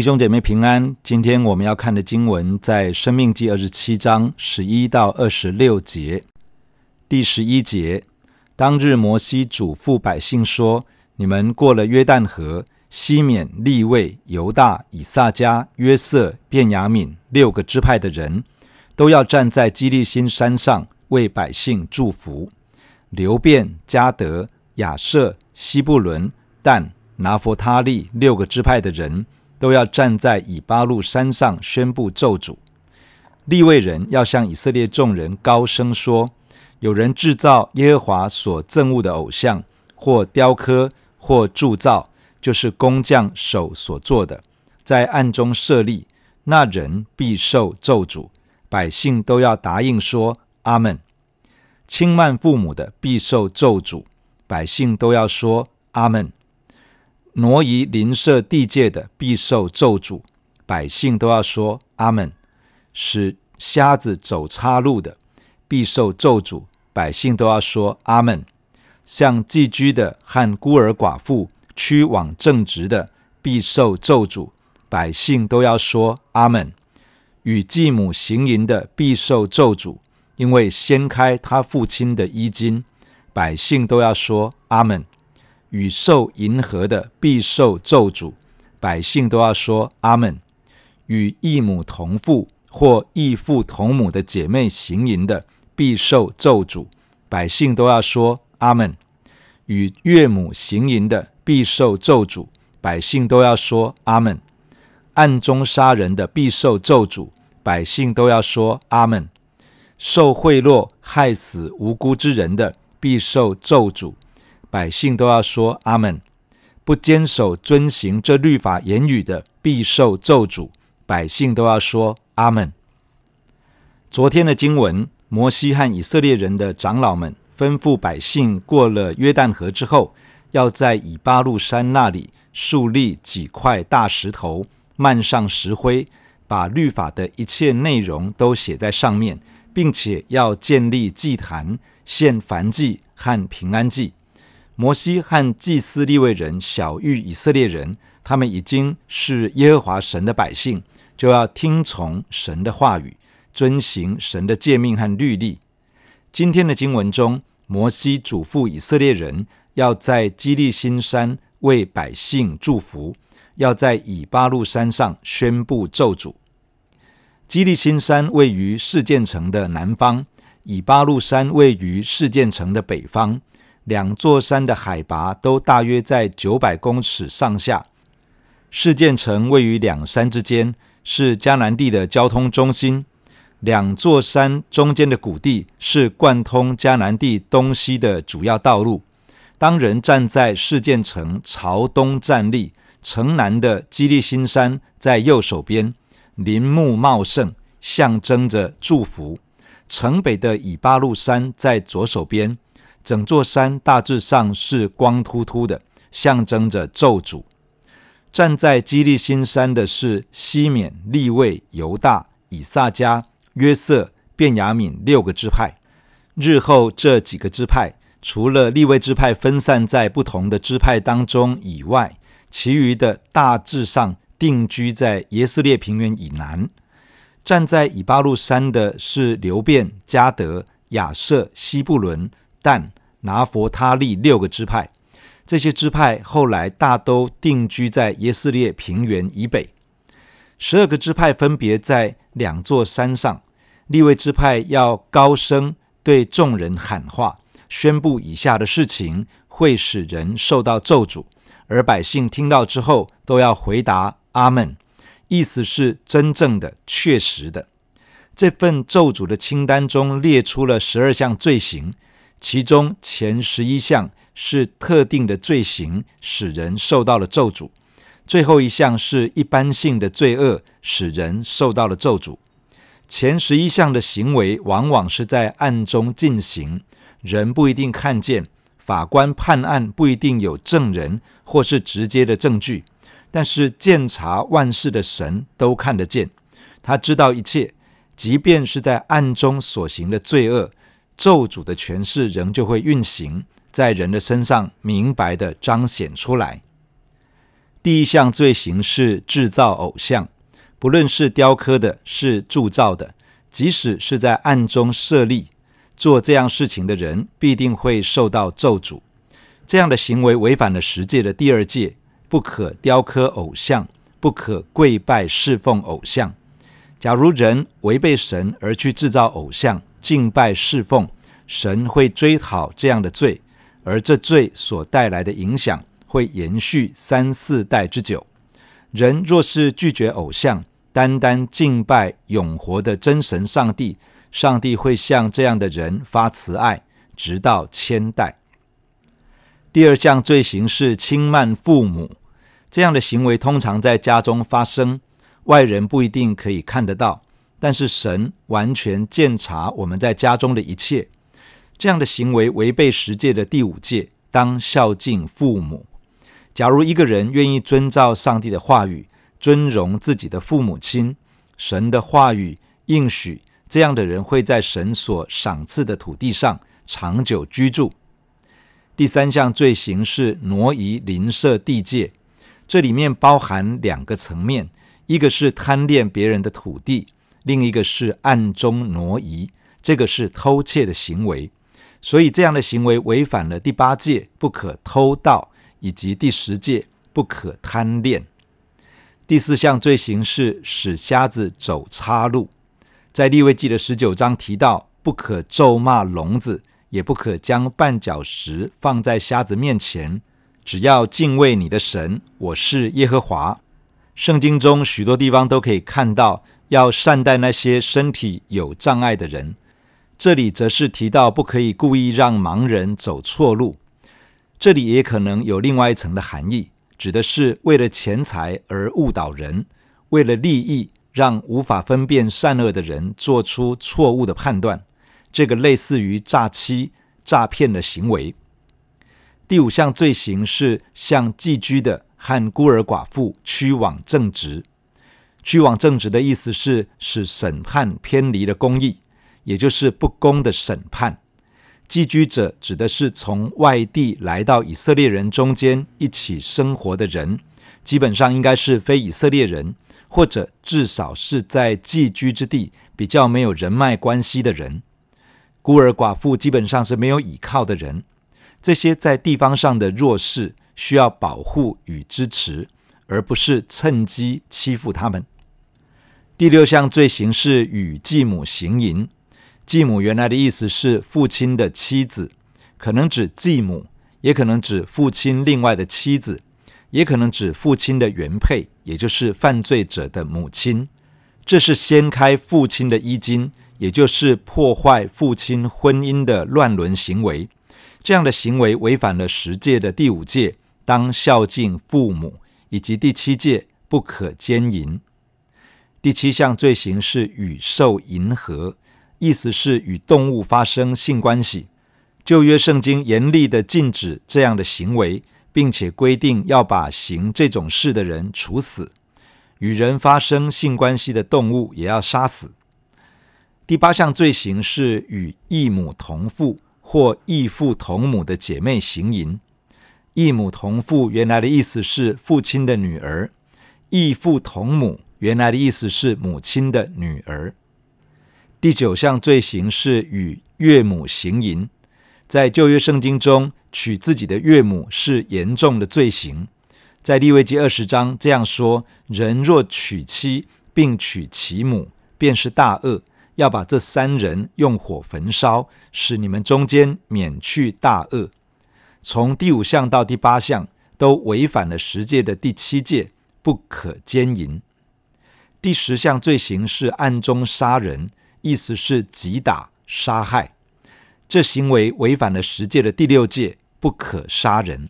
弟兄姐妹平安，今天我们要看的经文在《生命记》二十七章十一到二十六节。第十一节，当日摩西嘱咐百姓说：“你们过了约旦河，西缅、利未、犹大、以萨迦、约瑟、便雅悯六个支派的人，都要站在基利心山上为百姓祝福。流便、迦得、亚设、西布伦、但、拿弗他利六个支派的人。”都要站在以巴路山上宣布咒诅。立位人要向以色列众人高声说：有人制造耶和华所憎恶的偶像，或雕刻，或铸造，就是工匠手所做的，在暗中设立，那人必受咒诅。百姓都要答应说：阿门。轻慢父母的必受咒诅。百姓都要说：阿门。挪移邻舍地界的必受咒诅，百姓都要说阿门；使瞎子走岔路的必受咒诅，百姓都要说阿门；向寄居的和孤儿寡妇屈枉正直的必受咒诅，百姓都要说阿门；与继母行淫的必受咒诅，因为掀开他父亲的衣襟，百姓都要说阿门。与兽迎合的必受咒诅，百姓都要说阿门；与异母同父或异父同母的姐妹行淫的必受咒诅，百姓都要说阿门；与岳母行淫的必受咒诅，百姓都要说阿门；暗中杀人的必受咒诅，百姓都要说阿门；受贿赂害死无辜之人的必受咒诅。百姓都要说阿门，不坚守遵行这律法言语的，必受咒诅。百姓都要说阿门。昨天的经文，摩西和以色列人的长老们吩咐百姓，过了约旦河之后，要在以巴路山那里树立几块大石头，漫上石灰，把律法的一切内容都写在上面，并且要建立祭坛，献燔祭和平安祭。摩西和祭司利未人晓諭以色列人，他们已经是耶和华神的百姓，就要听从神的话语，遵行神的诫命和律例。今天的经文中，摩西嘱咐以色列人要在基利心山为百姓祝福，要在以巴路山上宣布咒诅。基利心山位于示剑城的南方，以巴路山位于示剑城的北方。两座山的海拔都大约在九百公尺上下。示剑城位于两山之间，是迦南地的交通中心。两座山中间的谷地是贯通迦南地东西的主要道路。当人站在示剑城朝东站立，城南的基利新山在右手边，林木茂盛，象征着祝福；城北的以巴路山在左手边。整座山大致上是光秃秃的，象征着咒诅。站在基利心山的是西缅、利未、犹大、以萨迦、约瑟、便雅悯六个支派。日后这几个支派，除了利未支派分散在不同的支派当中以外，其余的大致上定居在耶斯列平原以南。站在以巴路山的是流便、迦得、亚设、西布伦。但拿弗他利六个支派，这些支派后来大都定居在耶斯列平原以北。十二个支派分别在两座山上。利未支派要高声对众人喊话，宣布以下的事情会使人受到咒诅，而百姓听到之后都要回答阿门，意思是真正的、确实的。这份咒诅的清单中列出了十二项罪行。其中前十一项是特定的罪行，使人受到了咒诅；最后一项是一般性的罪恶，使人受到了咒诅。前十一项的行为往往是在暗中进行，人不一定看见，法官判案不一定有证人或是直接的证据，但是鉴察万事的神都看得见，他知道一切，即便是在暗中所行的罪恶。咒诅的权势仍旧会运行在人的身上，明白地彰显出来。第一项罪行是制造偶像，不论是雕刻的，是铸造的，即使是在暗中设立做这样事情的人，必定会受到咒诅。这样的行为违反了十诫的第二诫，不可雕刻偶像，不可跪拜侍奉偶像。假如人违背神而去制造偶像，敬拜侍奉，神会追讨这样的罪，而这罪所带来的影响会延续三四代之久。人若是拒绝偶像，单单敬拜永活的真神上帝，上帝会向这样的人发慈爱，直到千代。第二项罪行是轻慢父母，这样的行为通常在家中发生。外人不一定可以看得到，但是神完全鉴察我们在家中的一切。这样的行为违背十诫的第五诫，当孝敬父母。假如一个人愿意遵照上帝的话语，尊荣自己的父母亲，神的话语应许这样的人会在神所赏赐的土地上长久居住。第三项罪行是挪移邻舍地界，这里面包含两个层面。一个是贪恋别人的土地，另一个是暗中挪移，这个是偷窃的行为。所以这样的行为违反了第八戒不可偷盗，以及第十戒不可贪恋。第四项罪行是使瞎子走岔路，在利未记的十九章提到，不可咒骂聋子，也不可将绊脚石放在瞎子面前，只要敬畏你的神，我是耶和华。圣经中许多地方都可以看到要善待那些身体有障碍的人，这里则是提到不可以故意让盲人走错路。这里也可能有另外一层的含义，指的是为了钱财而误导人，为了利益让无法分辨善恶的人做出错误的判断。这个类似于诈欺、诈骗的行为。第五项罪行是向寄居的。和孤儿寡妇屈枉正直，屈枉正直的意思是使审判偏离了公义，也就是不公的审判。寄居者指的是从外地来到以色列人中间一起生活的人，基本上应该是非以色列人，或者至少是在寄居之地比较没有人脉关系的人。孤儿寡妇基本上是没有依靠的人，这些在地方上的弱势。需要保护与支持，而不是趁机欺负他们。第六项罪行是与继母行淫。继母原来的意思是父亲的妻子，可能指继母，也可能指父亲另外的妻子，也可能指父亲的原配，也就是犯罪者的母亲。这是掀开父亲的衣襟，也就是破坏父亲婚姻的乱伦行为。这样的行为违反了十诫的第五戒。当孝敬父母，以及第七戒不可奸淫。第七项罪行是与兽淫合，意思是与动物发生性关系。旧约圣经严厉的禁止这样的行为，并且规定要把行这种事的人处死。与人发生性关系的动物也要杀死。第八项罪行是与异母同父或异父同母的姐妹行淫。异母同父原来的意思是父亲的女儿，异父同母原来的意思是母亲的女儿。第九项罪行是与岳母行淫，在旧约圣经中，娶自己的岳母是严重的罪行。在利未记二十章这样说：人若娶妻并娶其母，便是大恶，要把这三人用火焚烧，使你们中间免去大恶。从第五项到第八项都违反了十诫的第七诫，不可奸淫。第十项罪行是暗中杀人，意思是击打、杀害。这行为违反了十诫的第六诫，不可杀人。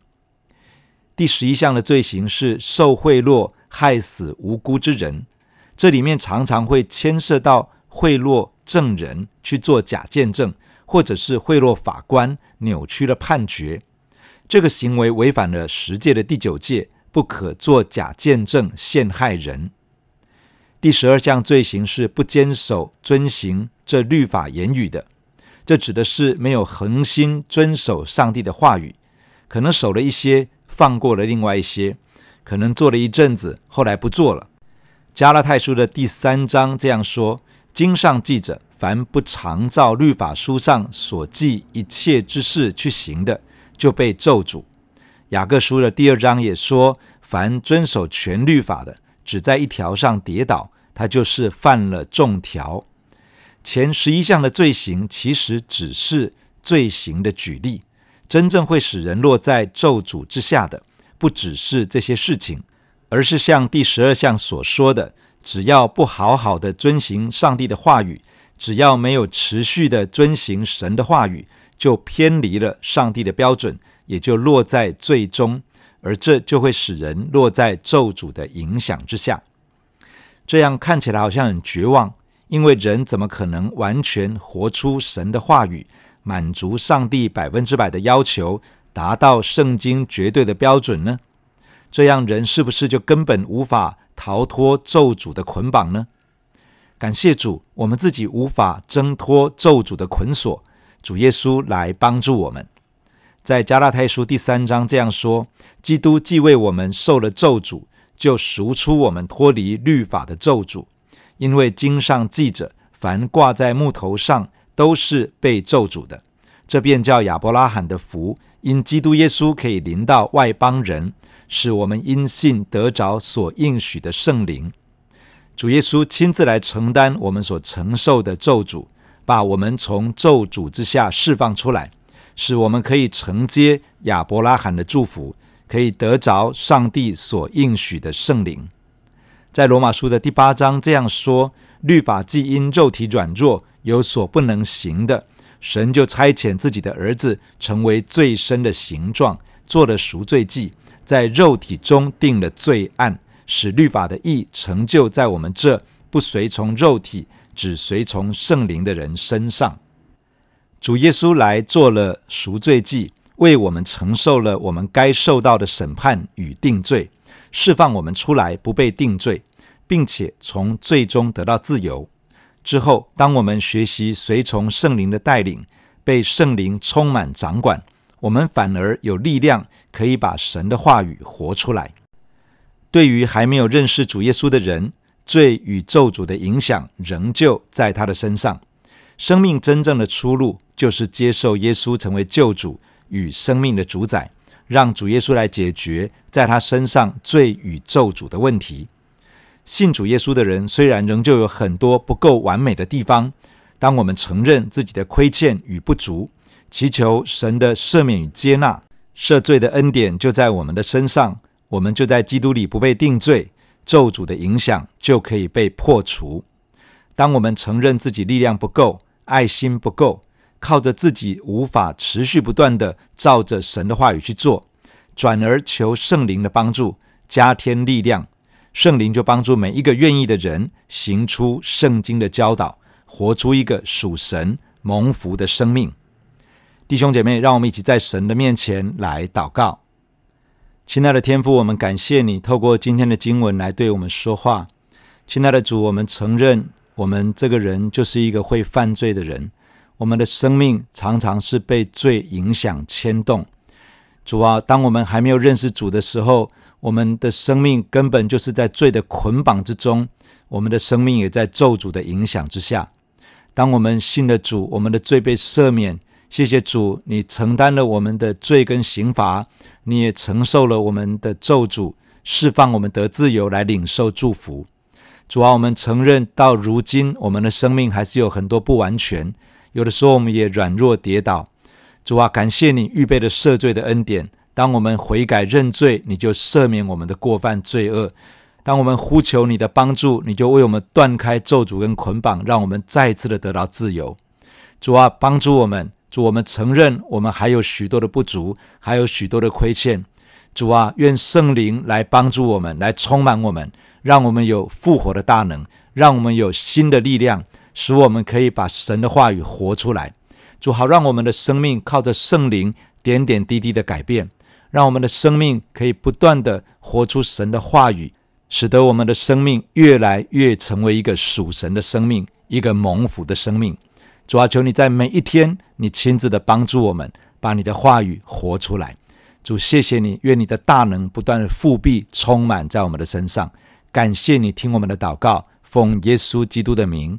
第十一项的罪行是受贿赂，害死无辜之人。这里面常常会牵涉到贿赂证人去做假见证，或者是贿赂法官扭曲了判决。这个行为违反了十诫的第九诫，不可做假见证陷害人。第十二项罪行是不坚守遵行这律法言语的，这指的是没有恒心遵守上帝的话语，可能守了一些，放过了另外一些，可能做了一阵子，后来不做了。加拉太书的第三章这样说：“经上记着，凡不常照律法书上所记一切之事去行的，就被咒诅。”雅各书的第二章也说：“凡遵守全律法的，只在一条上跌倒，他就是犯了众条。”前十一项的罪行，其实只是罪行的举例。真正会使人落在咒诅之下的，不只是这些事情，而是像第十二项所说的：只要不好好的遵行上帝的话语，只要没有持续的遵行神的话语，就偏离了上帝的标准，也就落在罪中，而这就会使人落在咒诅的影响之下。这样看起来好像很绝望。因为人怎么可能完全活出神的话语，满足上帝百分之百的要求，达到圣经绝对的标准呢？这样人是不是就根本无法逃脱咒诅的捆绑呢？感谢主，我们自己无法挣脱咒诅的捆锁，主耶稣来帮助我们。在加拉太书第三章这样说：基督既为我们受了咒诅，就赎出我们脱离律法的咒诅。因为经上记着，凡挂在木头上都是被咒诅的。这便叫亚伯拉罕的福，因基督耶稣可以临到外邦人，使我们因信得着所应许的圣灵。主耶稣亲自来承担我们所承受的咒诅，把我们从咒诅之下释放出来，使我们可以承接亚伯拉罕的祝福，可以得着上帝所应许的圣灵。在罗马书的第八章这样说：律法既因肉体软弱有所不能行的，神就差遣自己的儿子成为最深的形状，做了赎罪祭，在肉体中定了罪案，使律法的义成就在我们这不随从肉体，只随从圣灵的人身上。主耶稣来做了赎罪祭，为我们承受了我们该受到的审判与定罪。释放我们出来，不被定罪，并且从罪中得到自由。之后，当我们学习随从圣灵的带领，被圣灵充满掌管，我们反而有力量可以把神的话语活出来。对于还没有认识主耶稣的人，罪与咒诅的影响仍旧在他的身上。生命真正的出路，就是接受耶稣成为救主与生命的主宰。让主耶稣来解决在他身上罪与咒诅的问题。信主耶稣的人虽然仍旧有很多不够完美的地方，当我们承认自己的亏欠与不足，祈求神的赦免与接纳，赦罪的恩典就在我们的身上，我们就在基督里不被定罪，咒诅的影响就可以被破除。当我们承认自己力量不够，爱心不够。靠着自己无法持续不断的照着神的话语去做，转而求圣灵的帮助，加添力量，圣灵就帮助每一个愿意的人行出圣经的教导，活出一个属神蒙福的生命。弟兄姐妹，让我们一起在神的面前来祷告。亲爱的天父，我们感谢你透过今天的经文来对我们说话。亲爱的主，我们承认我们这个人就是一个会犯罪的人。我们的生命常常是被罪影响牵动。主啊，当我们还没有认识主的时候，我们的生命根本就是在罪的捆绑之中，我们的生命也在咒诅的影响之下。当我们信了主，我们的罪被赦免，谢谢主，你承担了我们的罪跟刑罚，你也承受了我们的咒诅，释放我们得自由来领受祝福。主啊，我们承认到如今，我们的生命还是有很多不完全。有的时候我们也软弱跌倒，主啊，感谢你预备的赦罪的恩典。当我们悔改认罪，你就赦免我们的过犯罪恶；当我们呼求你的帮助，你就为我们断开咒诅跟捆绑，让我们再次的得到自由。主啊，帮助我们，主，我们承认我们还有许多的不足，还有许多的亏欠。主啊，愿圣灵来帮助我们，来充满我们，让我们有复活的大能，让我们有新的力量。使我们可以把神的话语活出来，主好让我们的生命靠着圣灵点点滴滴的改变，让我们的生命可以不断的活出神的话语，使得我们的生命越来越成为一个属神的生命，一个蒙福的生命。主啊，求你在每一天，你亲自的帮助我们，把你的话语活出来。主，谢谢你，愿你的大能不断的覆庇充满在我们的身上。感谢你听我们的祷告，奉耶稣基督的名，